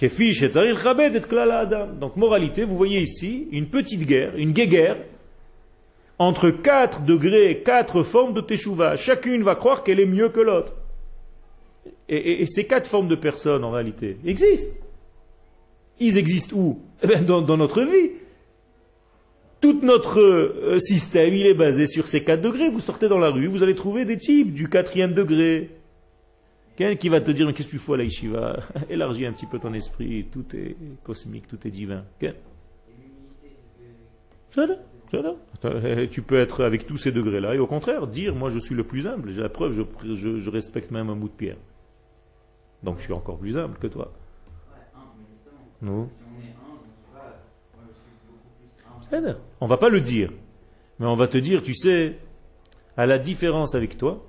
et adam. Donc, moralité, vous voyez ici une petite guerre, une guéguerre, entre quatre degrés, quatre formes de teshuva. Chacune va croire qu'elle est mieux que l'autre. Et, ces quatre formes de personnes, en réalité, existent. Ils existent où? Eh bien, dans, notre vie. Tout notre euh, système, il est basé sur ces quatre degrés. Vous sortez dans la rue, vous allez trouver des types du quatrième degré. Quelqu'un qui va te dire, mais qu'est-ce que tu fais à la yeshiva Élargis un petit peu ton esprit, tout est cosmique, tout est divin. Tu peux être avec tous ces degrés-là et au contraire dire, moi je suis le plus humble, j'ai la preuve, je, je, respecte même un bout de pierre. Donc je suis encore plus humble que toi. Nous On va pas le dire, mais on va te dire, tu sais, à la différence avec toi,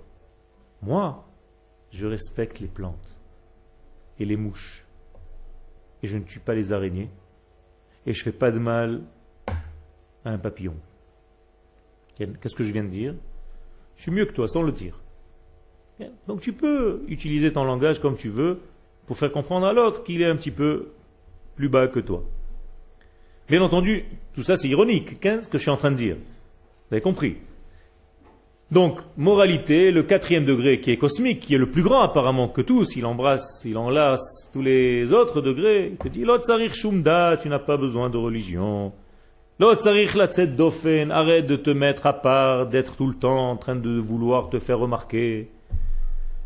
moi, je respecte les plantes et les mouches. Et je ne tue pas les araignées. Et je fais pas de mal à un papillon. Qu'est-ce que je viens de dire? Je suis mieux que toi, sans le dire. Donc tu peux utiliser ton langage comme tu veux pour faire comprendre à l'autre qu'il est un petit peu plus bas que toi. Bien entendu, tout ça c'est ironique, ce que je suis en train de dire? Vous avez compris? Donc, moralité, le quatrième degré qui est cosmique, qui est le plus grand apparemment que tous, il embrasse, il enlace tous les autres degrés, il te dit, shumda, tu n'as pas besoin de religion. dofen, arrête de te mettre à part, d'être tout le temps en train de vouloir te faire remarquer.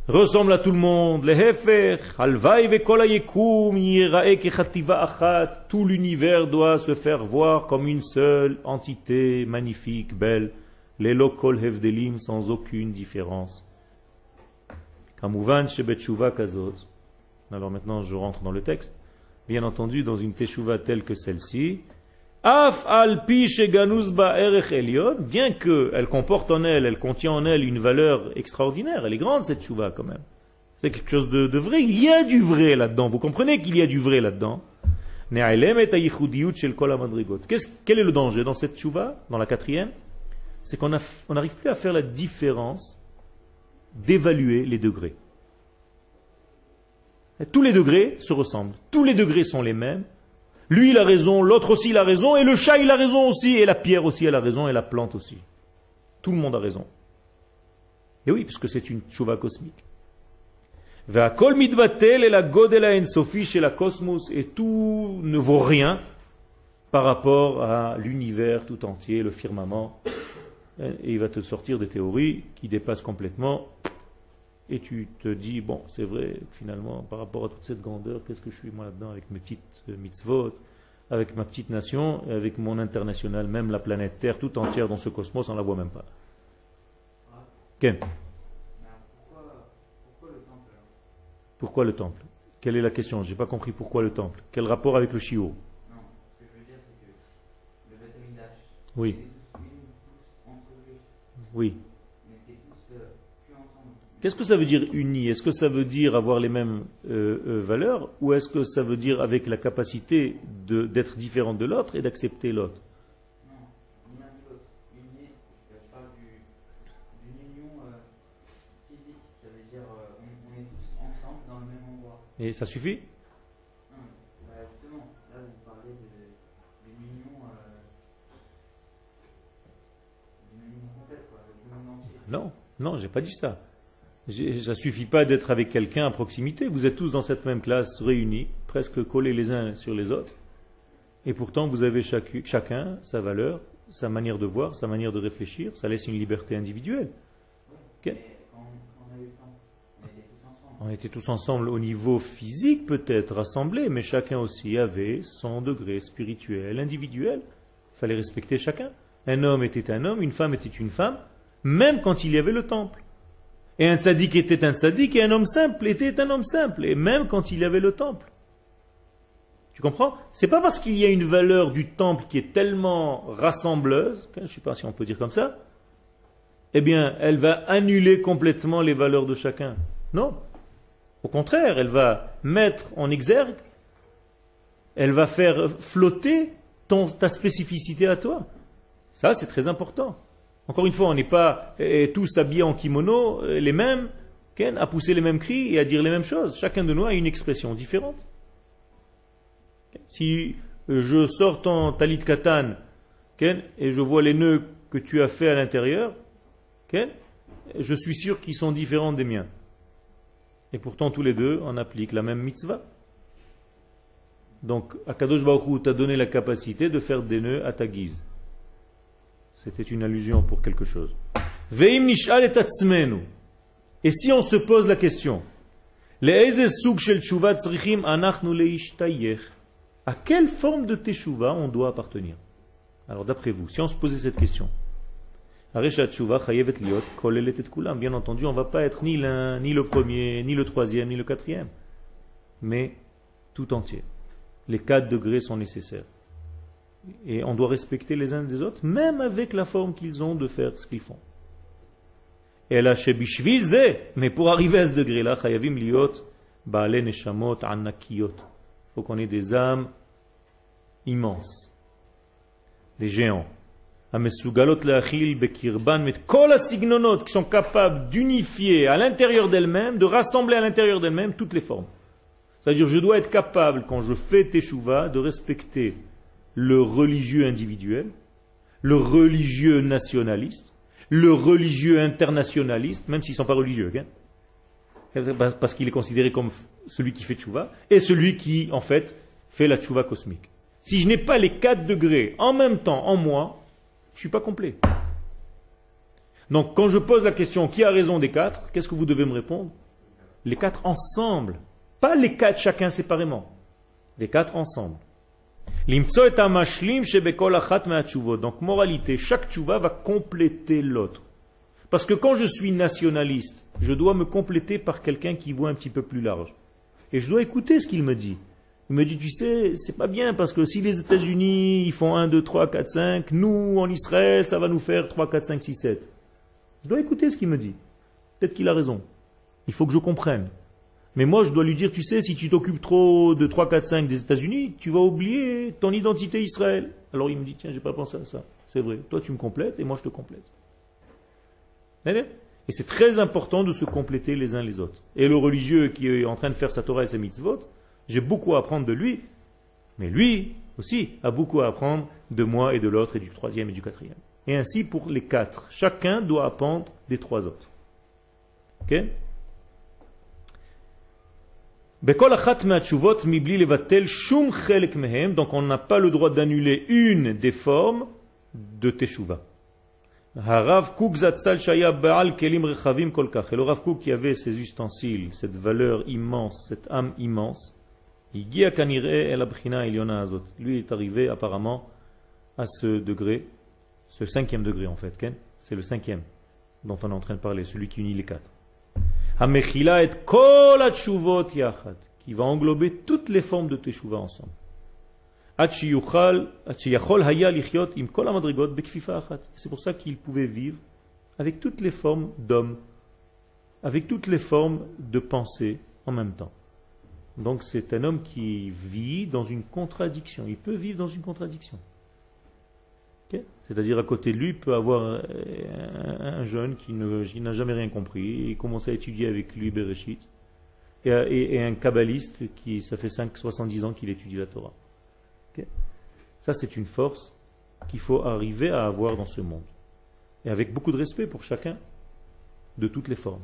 Ressemble à tout le monde, tout l'univers doit se faire voir comme une seule entité magnifique, belle. Les lokol hevdelim sans aucune différence. Kamouvan shebetshuva kazot. Alors maintenant je rentre dans le texte. Bien entendu, dans une teshuva telle que celle-ci, Af al bien qu'elle comporte en elle, elle contient en elle une valeur extraordinaire, elle est grande cette teshuva quand même. C'est quelque chose de, vrai, il y a du vrai là-dedans, vous comprenez qu'il y a du vrai là-dedans. Quel est le danger dans cette teshuva, dans la quatrième? C'est qu'on n'arrive plus à faire la différence d'évaluer les degrés. tous les degrés se ressemblent. Tous les degrés sont les mêmes. Lui, il a raison, l'autre aussi, il a raison, et le chat, il a raison aussi, et la pierre aussi, elle a raison, et la plante aussi. Tout le monde a raison. Et oui, puisque c'est une chouva cosmique. kol mitvatel et la godela chez la cosmos, et tout ne vaut rien par rapport à l'univers tout entier, le firmament, et il va te sortir des théories qui dépassent complètement. Et tu te dis, bon, c'est vrai, finalement, par rapport à toute cette grandeur, qu'est-ce que je suis moi là-dedans avec mes petites euh, mitzvot, avec ma petite nation, et avec mon international, même la planète Terre tout entière dans ce cosmos, on ne la voit même pas. Ken. Pourquoi le temple Quelle est la question? Je n'ai pas compris pourquoi le temple. Quel rapport avec le chiot Non, ce Qu'est-ce que ça veut dire uni? Est-ce que ça veut dire avoir les mêmes euh, euh, valeurs? Ou est-ce que ça veut dire avec la capacité d'être différent de l'autre et d'accepter l'autre? Non, uni, je parle d'une union euh, physique. Ça veut dire on, est tous ensemble dans le même endroit. Et ça suffit? Non, non, j'ai pas dit ça. Ça ne suffit pas d'être avec quelqu'un à proximité. Vous êtes tous dans cette même classe, réunis, presque collés les uns sur les autres. Et pourtant, vous avez chacun sa valeur, sa manière de voir, sa manière de réfléchir. Ça laisse une liberté individuelle. On était tous ensemble au niveau physique, peut-être rassemblés, mais chacun aussi avait son degré spirituel, individuel. Il fallait respecter chacun. Un homme était un homme, une femme était une femme même quand il y avait le temple. Et un tzaddik était un tzaddik et un homme simple était un homme simple, et même quand il avait le temple. Tu comprends? C'est pas parce qu'il y a une valeur du temple qui est tellement rassembleuse, je ne sais pas si on peut dire comme ça, eh bien, elle va annuler complètement les valeurs de chacun. Non. Au contraire, elle va mettre en exergue, elle va faire flotter ta spécificité à toi. Ça, c'est très important. Encore une fois, on n'est pas eh, tous habillés en kimono, eh, les mêmes, à pousser les mêmes cris et à dire les mêmes choses. Chacun de nous a une expression différente. Si je sors ton talit katan et je vois les nœuds que tu as fait à l'intérieur, je suis sûr qu'ils sont différents des miens. Et pourtant, tous les deux, on applique la même mitzvah. Donc, Akadosh Baruch t'a donné la capacité de faire des nœuds à ta guise. C'était une allusion pour quelque chose. Et si on se pose la question, à quelle forme de teshuva on doit appartenir? Alors d'après vous, si on se posait cette question, Bien entendu, on ne va pas être ni l'un, ni le premier, ni le troisième, ni le quatrième, mais tout entier. Les quatre degrés sont nécessaires. Et on doit respecter les uns des autres, même avec la forme qu'ils ont de faire ce qu'ils font. Et là, mais pour arriver à ce degré-là, il faut qu'on ait des âmes immenses, des géants qui sont capables d'unifier à l'intérieur d'elles-mêmes, de rassembler à l'intérieur d'elles-mêmes toutes les formes. C'est-à-dire, je dois être capable, quand je fais teshuva, de respecter le religieux individuel, le religieux nationaliste, le religieux internationaliste, même s'ils ne sont pas religieux, parce qu'il est considéré comme celui qui fait teshuva, et celui qui, en fait, fait la teshuva cosmique. Si je n'ai pas les quatre degrés en même temps en moi, je ne suis pas complet. Donc quand je pose la question qui a raison des quatre, qu'est-ce que vous devez me répondre? Les quatre ensemble. Pas les quatre chacun séparément. Les quatre ensemble. Donc moralité, chaque tchouva va compléter l'autre. Parce que quand je suis nationaliste, je dois me compléter par quelqu'un qui voit un petit peu plus large. Et je dois écouter ce qu'il me dit. Il me dit, tu sais, c'est pas bien parce que si les États-Unis, ils font 1, 2, 3, 4, 5, nous, en Israël, ça va nous faire 3, 4, 5, 6, 7. Je dois écouter ce qu'il me dit. Peut-être qu'il a raison. Il faut que je comprenne. Mais moi, je dois lui dire, tu sais, si tu t'occupes trop de 3, 4, 5 des États-Unis, tu vas oublier ton identité Israël. Alors il me dit, tiens, j'ai pas pensé à ça. C'est vrai. Toi, tu me complètes et moi, je te complète. Et c'est très important de se compléter les uns les autres. Et le religieux qui est en train de faire sa Torah et sa mitzvot, j'ai beaucoup à apprendre de lui, mais lui aussi a beaucoup à apprendre de moi et de l'autre et du troisième et du quatrième. Et ainsi pour les quatre. Chacun doit apprendre des trois autres. Ok? Donc on n'a pas le droit d'annuler une des formes de Teshuvah. Et le Rav Kook qui avait ses ustensiles, cette valeur immense, cette âme immense, lui est arrivé apparemment à ce degré, ce cinquième degré en fait. C'est le cinquième dont on est en train de parler, celui qui unit les quatre. Qui va englober toutes les formes de teshuva ensemble. C'est pour ça qu'il pouvait vivre avec toutes les formes d'hommes, avec toutes les formes de pensée en même temps. Donc c'est un homme qui vit dans une contradiction. Il peut vivre dans une contradiction. C'est-à-dire à côté de lui, peut avoir un, jeune qui n'a jamais rien compris, il commence à étudier avec lui Bereshit, et, un kabbaliste qui, ça fait 5, 70 ans qu'il étudie la Torah. Ça c'est une force qu'il faut arriver à avoir dans ce monde. Et avec beaucoup de respect pour chacun, de toutes les formes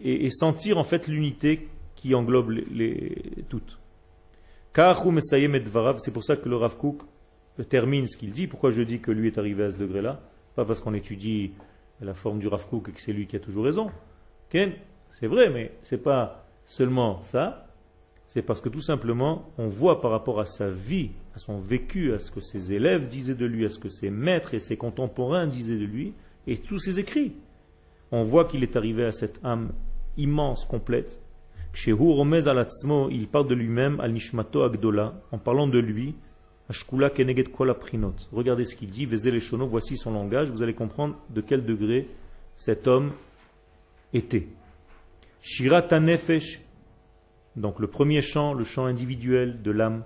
et sentir en fait l'unité qui englobe les, toutes. C'est pour ça que le Rav Kook termine ce qu'il dit. Pourquoi je dis que lui est arrivé à ce degré-là? Pas parce qu'on étudie la forme du Rav Kook et que c'est lui qui a toujours raison. C'est vrai, mais c'est pas seulement ça. C'est parce que tout simplement, on voit par rapport à sa vie, à son vécu, à ce que ses élèves disaient de lui, à ce que ses maîtres et ses contemporains disaient de lui, et tous ses écrits. On voit qu'il est arrivé à cette âme immense, complète. Chez il parle de lui-même, al nishmato agdola, en parlant de lui, ashkula keneget kol Regardez ce qu'il dit, les voici son langage, vous allez comprendre de quel degré cet homme était. Shirata nefesh, donc le premier chant, le chant individuel de l'âme.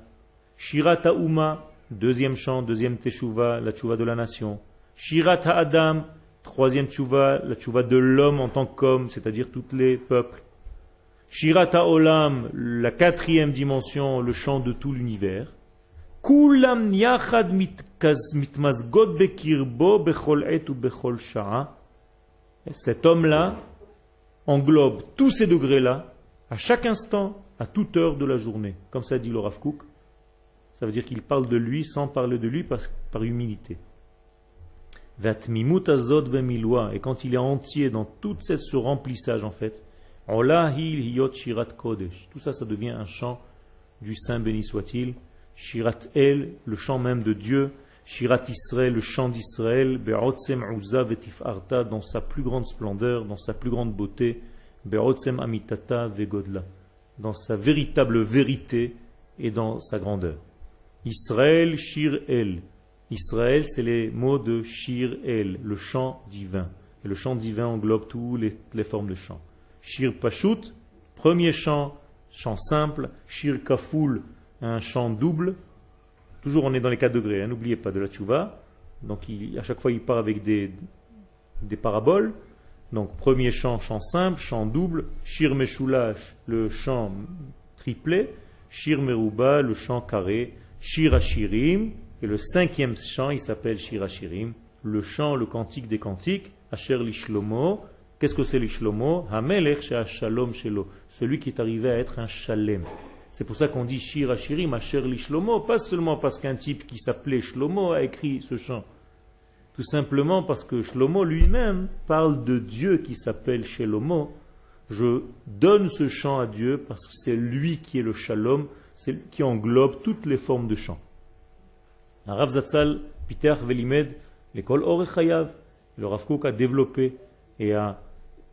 Shirata uma, deuxième chant, deuxième teshuva, la teshuva de la nation. Shirata adam, troisième teshuva, la teshuva de l'homme en tant qu'homme, c'est-à-dire tous les peuples. Shirata olam, la quatrième dimension, le chant de tout l'univers. Kulam yachad mitmazgot bekirbo bechol et ou bechol sha'a. Cet homme-là englobe tous ces degrés-là à chaque instant, à toute heure de la journée. Comme ça dit le Rav. Ça veut dire qu'il parle de lui sans parler de lui par humilité. Et quand il est entier dans tout ce remplissage en fait, tout ça, ça devient un chant du Saint béni soit-il. Shirat El, le chant même de Dieu. Shirat Israël, le chant d'Israël. dans sa plus grande splendeur, dans sa plus grande beauté. Amitata Vegodla, dans sa véritable vérité et dans sa grandeur. Israël, Shir El. Israël, c'est les mots de Shir El, le chant divin. Et le chant divin englobe toutes les, formes de chant. Shir Pashut, premier chant, chant simple. Shir Kaful, un chant double. Toujours on est dans les quatre degrés, hein, n'oubliez pas de la tchouva. Donc à chaque fois il part avec des, des paraboles. Donc premier chant, chant simple, chant double, Shir Meshulash, le chant triplé, Shir Meruba, le chant carré, Shir Ashirim, et le cinquième chant, il s'appelle Shir Ashirim, le chant, le cantique des cantiques, Asher Lishlomo. Qu'est-ce que c'est Lishlomo Hamelech Shalom Shelo, celui qui est arrivé à être un Shalem. C'est pour ça qu'on dit Shir Ashirim, Asher Lishlomo, pas seulement parce qu'un type qui s'appelait Shlomo a écrit ce chant, tout simplement parce que Shlomo lui-même parle de Dieu qui s'appelle Shelomo. Je donne ce chant à Dieu parce que c'est lui qui est le shalom, qui englobe toutes les formes de chant. Rav Zatzal, Peter Velimed, l'école Orechayav, le Rav Kook a développé et a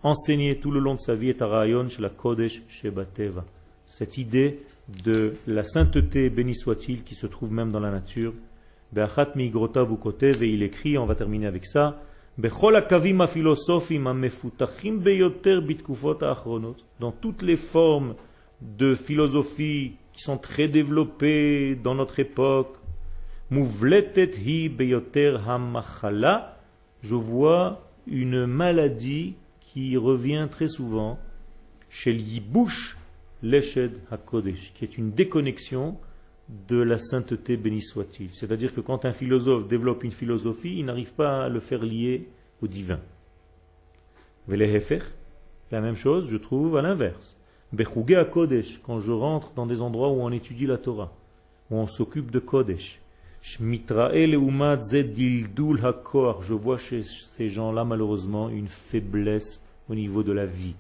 enseigné tout le long de sa vie à chez la Kodesh Shebateva. Cette idée de la sainteté, béni soit-il, qui se trouve même dans la nature, et il écrit, on va terminer avec ça, dans toutes les formes de philosophie qui sont très développées dans notre époque, je vois une maladie qui revient très souvent chez l'Yibush Leshed HaKodesh, qui est une déconnexion de la sainteté béni soit-il. C'est-à-dire que quand un philosophe développe une philosophie, il n'arrive pas à le faire lier au divin. La même chose, je trouve à l'inverse. à Kodesh, quand je rentre dans des endroits où on étudie la Torah, où on s'occupe de Kodesh. Je vois chez ces gens-là, malheureusement, une faiblesse au niveau de la vie.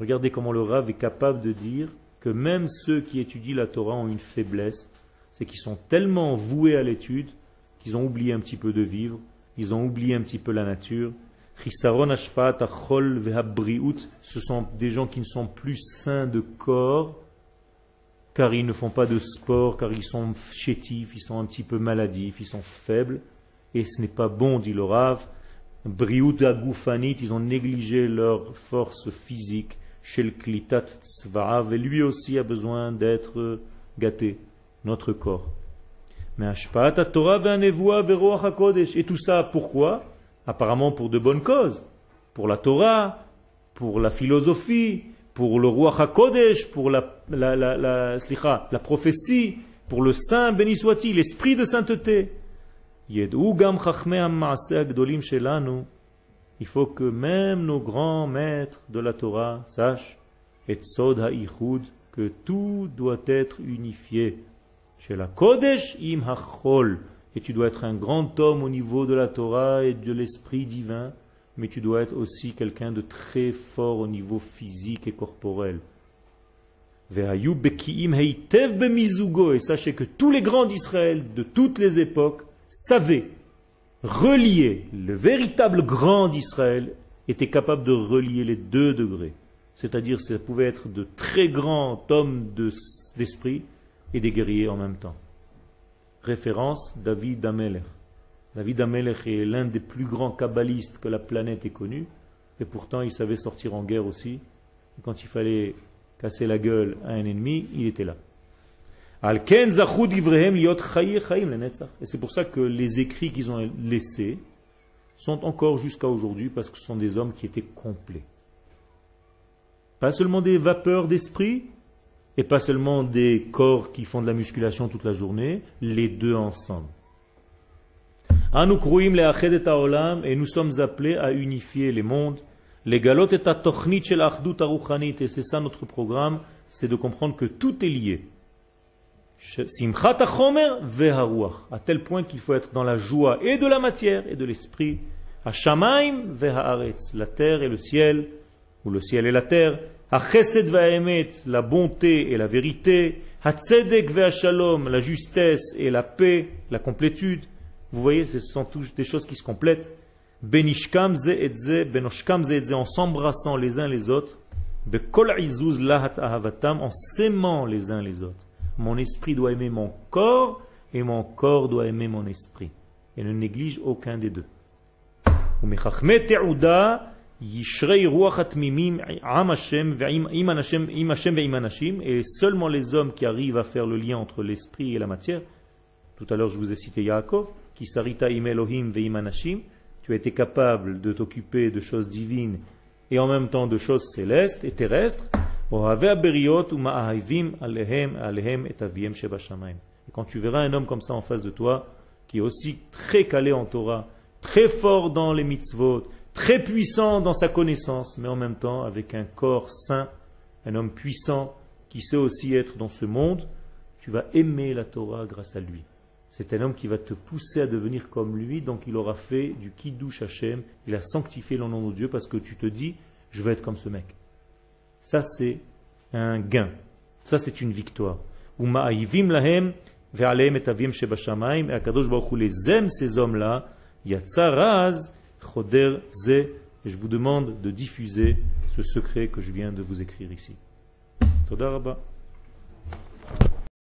Regardez comment le Rav est capable de dire que même ceux qui étudient la Torah ont une faiblesse, c'est qu'ils sont tellement voués à l'étude qu'ils ont oublié un petit peu de vivre, ils ont oublié un petit peu la nature. Ce sont des gens qui ne sont plus sains de corps, car ils ne font pas de sport, car ils sont chétifs, ils sont un petit peu maladifs, ils sont faibles, et ce n'est pas bon, dit le Rav. Ils ont négligé leur force physique, Shel Klitat Tzva'av, et lui aussi a besoin d'être gâté, notre corps. Mais Ashpa'at Torah HaKodesh. Et tout ça, pourquoi? Apparemment pour de bonnes causes. Pour la Torah, pour la philosophie, pour le roi HaKodesh, pour la, la, la, la, prophétie, pour le saint, béni soit-il, l'esprit de sainteté. Il faut que même nos grands maîtres de la Torah sachent et que tout doit être unifié. Chez la Kodesh im hachol. Et tu dois être un grand homme au niveau de la Torah et de l'esprit divin, mais tu dois être aussi quelqu'un de très fort au niveau physique et corporel. Et sachez que tous les grands d'Israël de toutes les époques savaient relier le véritable grand d'Israël était capable de relier les deux degrés. C'est-à-dire, ça pouvait être de très grands hommes d'esprit et des guerriers en même temps. Référence David Amelech. David Amelech est l'un des plus grands kabbalistes que la planète ait connu, et pourtant il savait sortir en guerre aussi. quand il fallait casser la gueule à un ennemi, il était là. Et c'est pour ça que les écrits qu'ils ont laissés sont encore jusqu'à aujourd'hui parce que ce sont des hommes qui étaient complets. Pas seulement des vapeurs d'esprit et pas seulement des corps qui font de la musculation toute la journée, les deux ensemble. Et nous sommes appelés à unifier les mondes. Les galotes et et c'est ça notre programme, c'est de comprendre que tout est lié. À tel point qu'il faut être dans la joie et de la matière et de l'esprit. La terre et le ciel, ou le ciel et la terre. La bonté et la vérité. La justesse et la paix, la complétude. Vous voyez, ce sont tous des choses qui se complètent. Benishkam et en s'embrassant les uns les autres. en s'aimant les uns les autres. Mon esprit doit aimer mon corps et mon corps doit aimer mon esprit. Et ne néglige aucun des deux. Et seulement les hommes qui arrivent à faire le lien entre l'esprit et la matière. Tout à l'heure, je vous ai cité Yaakov, qui sarita im Elohim ve'imanashim. Tu as été capable de t'occuper de choses divines et en même temps de choses célestes et terrestres. Et quand tu verras un homme comme ça en face de toi, qui est aussi très calé en Torah, très fort dans les mitzvot, très puissant dans sa connaissance, mais en même temps avec un corps saint, un homme puissant qui sait aussi être dans ce monde, tu vas aimer la Torah grâce à lui. C'est un homme qui va te pousser à devenir comme lui, donc il aura fait du kiddush Hashem, il a sanctifié le nom de Dieu parce que tu te dis, je vais être comme ce mec. Ça, c'est un gain. Ça, c'est une victoire. lahem et Akadosh les aime ces hommes-là. Yatsaraz choder. Et je vous demande de diffuser ce secret que je viens de vous écrire ici. Toda